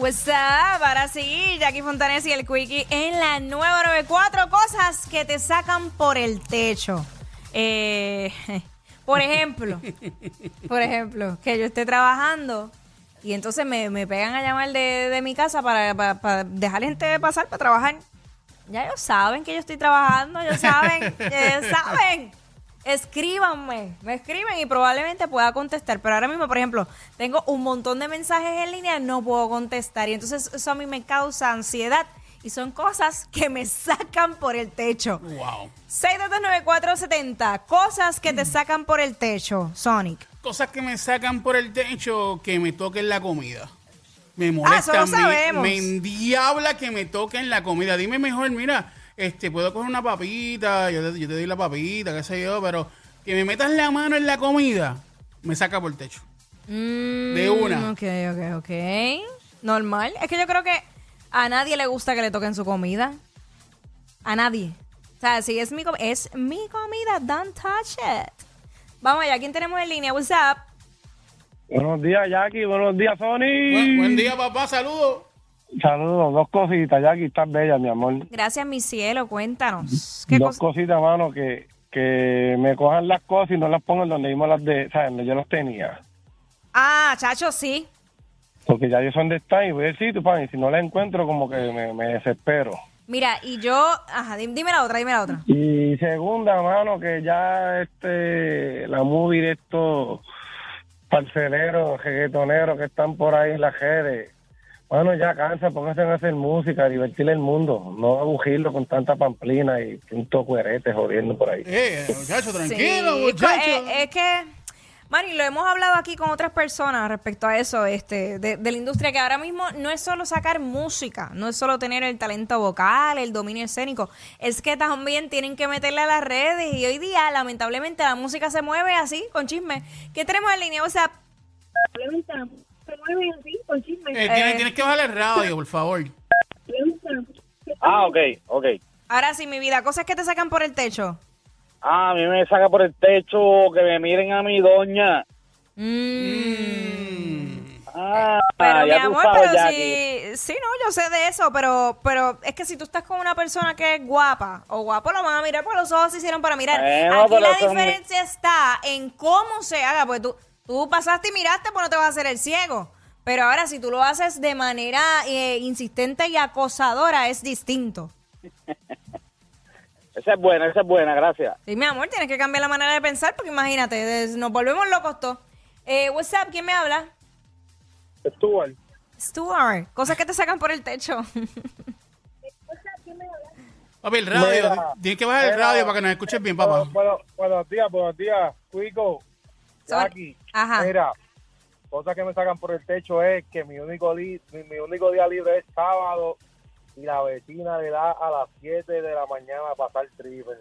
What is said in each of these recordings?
What's up? Ahora sí, Jackie Fontanes y el Quickie en la nueva 94 cosas que te sacan por el techo. Eh, por ejemplo, por ejemplo, que yo esté trabajando y entonces me, me pegan a llamar de, de mi casa para, para, para dejar gente pasar para trabajar. Ya ellos saben que yo estoy trabajando, ellos saben, ellos saben. Escríbanme, me escriben y probablemente pueda contestar. Pero ahora mismo, por ejemplo, tengo un montón de mensajes en línea, no puedo contestar. Y entonces eso a mí me causa ansiedad. Y son cosas que me sacan por el techo. Wow. 6229470, cosas que te sacan por el techo, Sonic. Cosas que me sacan por el techo, que me toquen la comida. Me Ah, molesta, eso lo me- sabemos. me, endiabla que me toquen la comida. Dime mejor, mira, este, puedo coger una papita, yo te, yo te doy la papita, qué sé yo, pero que me metas la mano en la comida, me saca por el techo. De una. Mm, Ok, ok, ok. Normal. Es que yo creo que a nadie le gusta que le toquen su comida. A nadie. O sea, si es mi, es mi comida, don't touch it. Vamos allá, ¿quién tenemos en línea? What's up? Buenos días, Jackie. Buenos días, Sony. Buen, buen día, papá, saludos. Saludos. Dos cositas, Jackie. Estás bella, mi amor. Gracias, mi cielo, cuéntanos. ¿Qué Dos cositas, mano, que, que me cojan las cosas y no las pongan donde mismo las de, ¿sabes? Donde yo las tenía. Ah, chacho, sí. Porque ya yo sé dónde están y voy al sitio, pan, y si no las encuentro, como que me, me desespero. Mira, y yo... Ajá, dim- dime la otra, dime la otra. Y segunda, mano, que ya este, la movie de estos parceleros, reggaetoneros que están por ahí en las redes, bueno, ya cansa, pónganse a hacer música, a divertir el mundo, no aburrirlo con tanta pamplina y punto cuerete jodiendo por ahí. Eh, muchacho, tranquilo, Sí, muchacho. eh, es que, Mari, lo hemos hablado aquí con otras personas respecto a eso, este, de, de la industria, que ahora mismo no es solo sacar música, no es solo tener el talento vocal, el dominio escénico, es que también tienen que meterle a las redes y hoy día, lamentablemente, la música se mueve así, con chisme. ¿Qué tenemos en línea? O sea, Eh, tienes, tienes que bajar el radio, por favor. Ah, ok, ok. ahora sí, mi vida, cosas que te sacan por el techo. Ah, a mí me saca por el techo que me miren a mi doña. Ah, Pero mi amor, sabes, pero Jackie. si, sí, no, yo sé de eso, pero, pero es que si tú estás con una persona que es guapa o guapo, lo van a mirar por los ojos se hicieron para mirar. Bueno, Aquí la diferencia está en cómo se haga, porque tú, tú pasaste y miraste, pues no te vas a hacer el ciego. Pero ahora si tú lo haces de manera eh, insistente y acosadora, es distinto. Esa es buena, esa es buena, gracias. Sí, mi amor, tienes que cambiar la manera de pensar, porque imagínate, des- nos volvemos locos todos. Eh, what's up? ¿Quién me habla? Stuart, Stuart, cosas que te sacan por el techo. Papi, el radio. Mira, tienes que bajar el radio para que nos escuches bien, papá. Bueno, bueno, buenos días, buenos días, Cuico, Son- Jackie. Ajá. Mira, cosas que me sacan por el techo es que mi único, li- mi, mi único día libre es sábado y la vecina le da a las 7 de la mañana a pasar triple.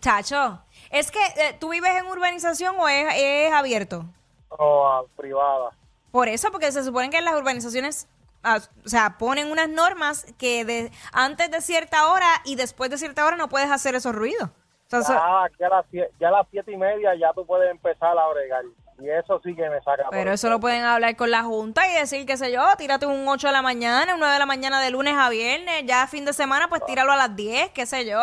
Chacho, es que eh, tú vives en urbanización o es, es abierto. O a privada. Por eso, porque se supone que en las urbanizaciones, ah, o sea, ponen unas normas que de, antes de cierta hora y después de cierta hora no puedes hacer esos ruidos. Ah, ya a las ya a las siete y media ya tú puedes empezar a bregar. Y eso sí que me saca. por pero eso lo pueden hablar con la junta y decir, qué sé yo, tírate un 8 de la mañana, un 9 de la mañana de lunes a viernes, ya fin de semana, pues tíralo a las 10, qué sé yo.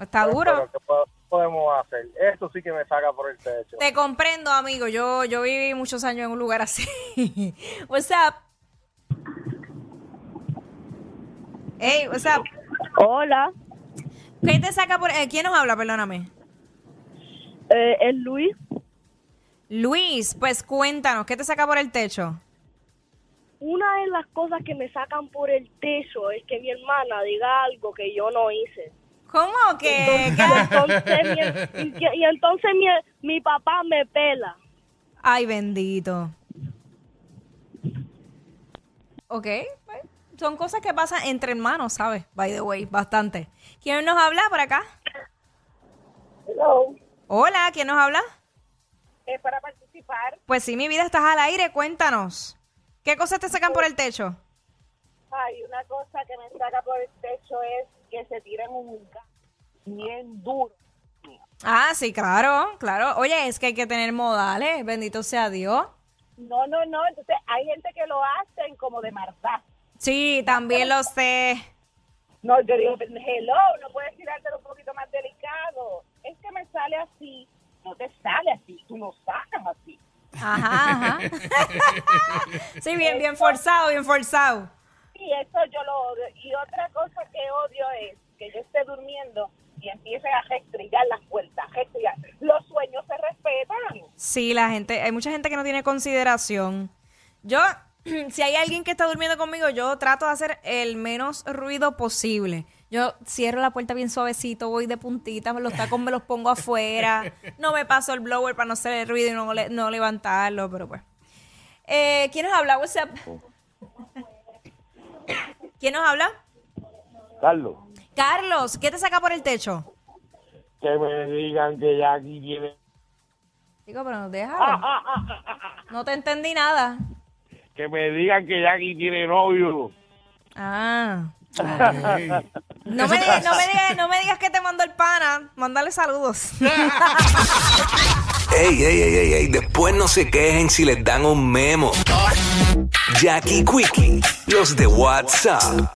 Está Pero, duro. ¿qué po- podemos hacer? Eso sí que me saca por el techo. Te comprendo, amigo. Yo, yo viví muchos años en un lugar así. What's up? Hey, what's up? Hola, ¿Qué te saca por... eh, ¿Quién nos habla? Perdóname. eh, es Luis. Luis, pues cuéntanos, ¿qué te saca por el techo? Una de las cosas que me sacan por el techo es que mi hermana diga algo que yo no hice. ¿Cómo que? Y qué? entonces, mi, y, y entonces mi, mi papá me pela. Ay, bendito. Ok, son cosas que pasan entre hermanos, ¿sabes? By the way, bastante. ¿Quién nos habla por acá? Hello, Hola, ¿quién nos habla? es para participar. Pues sí, mi vida, estás al aire, cuéntanos. ¿Qué cosas te sacan por el techo? Hay una cosa que me saca por el techo es que se tiren un gas bien duro. Ah, sí, claro, claro. Oye, es que hay que tener modales, bendito sea Dios. No, no, no. Entonces hay gente que lo hacen como de maldad. Sí, también lo sé. No, yo digo, hello, no puedes tirártelo un poquito más delicado. Es que me sale así. No te sale así, tú lo sacas así. Ajá, ajá. sí, bien, bien forzado, bien forzado. Y eso yo lo odio. Y otra cosa que odio es que yo esté durmiendo y empiecen a restrillar las puertas. Los sueños se respetan. Sí, la gente, hay mucha gente que no tiene consideración. Yo, si hay alguien que está durmiendo conmigo, yo trato de hacer el menos ruido posible. Yo cierro la puerta bien suavecito, voy de puntita, me los tacos me los pongo afuera, no me paso el blower para no hacer el ruido y no, le- no levantarlo, pero pues. Eh, ¿Quién nos habla? ¿Quién nos habla? Carlos, Carlos, ¿qué te saca por el techo? que me digan que Jackie tiene, Digo, pero déjalo. No te entendí nada. Que me digan que Jackie tiene novio. Ah. No me, digas, no, me digas, no me digas que te mandó el pana. Mándale saludos. Ey, ey, ey, ey, ey, después no se quejen si les dan un memo. Jackie Quickie, los de WhatsApp.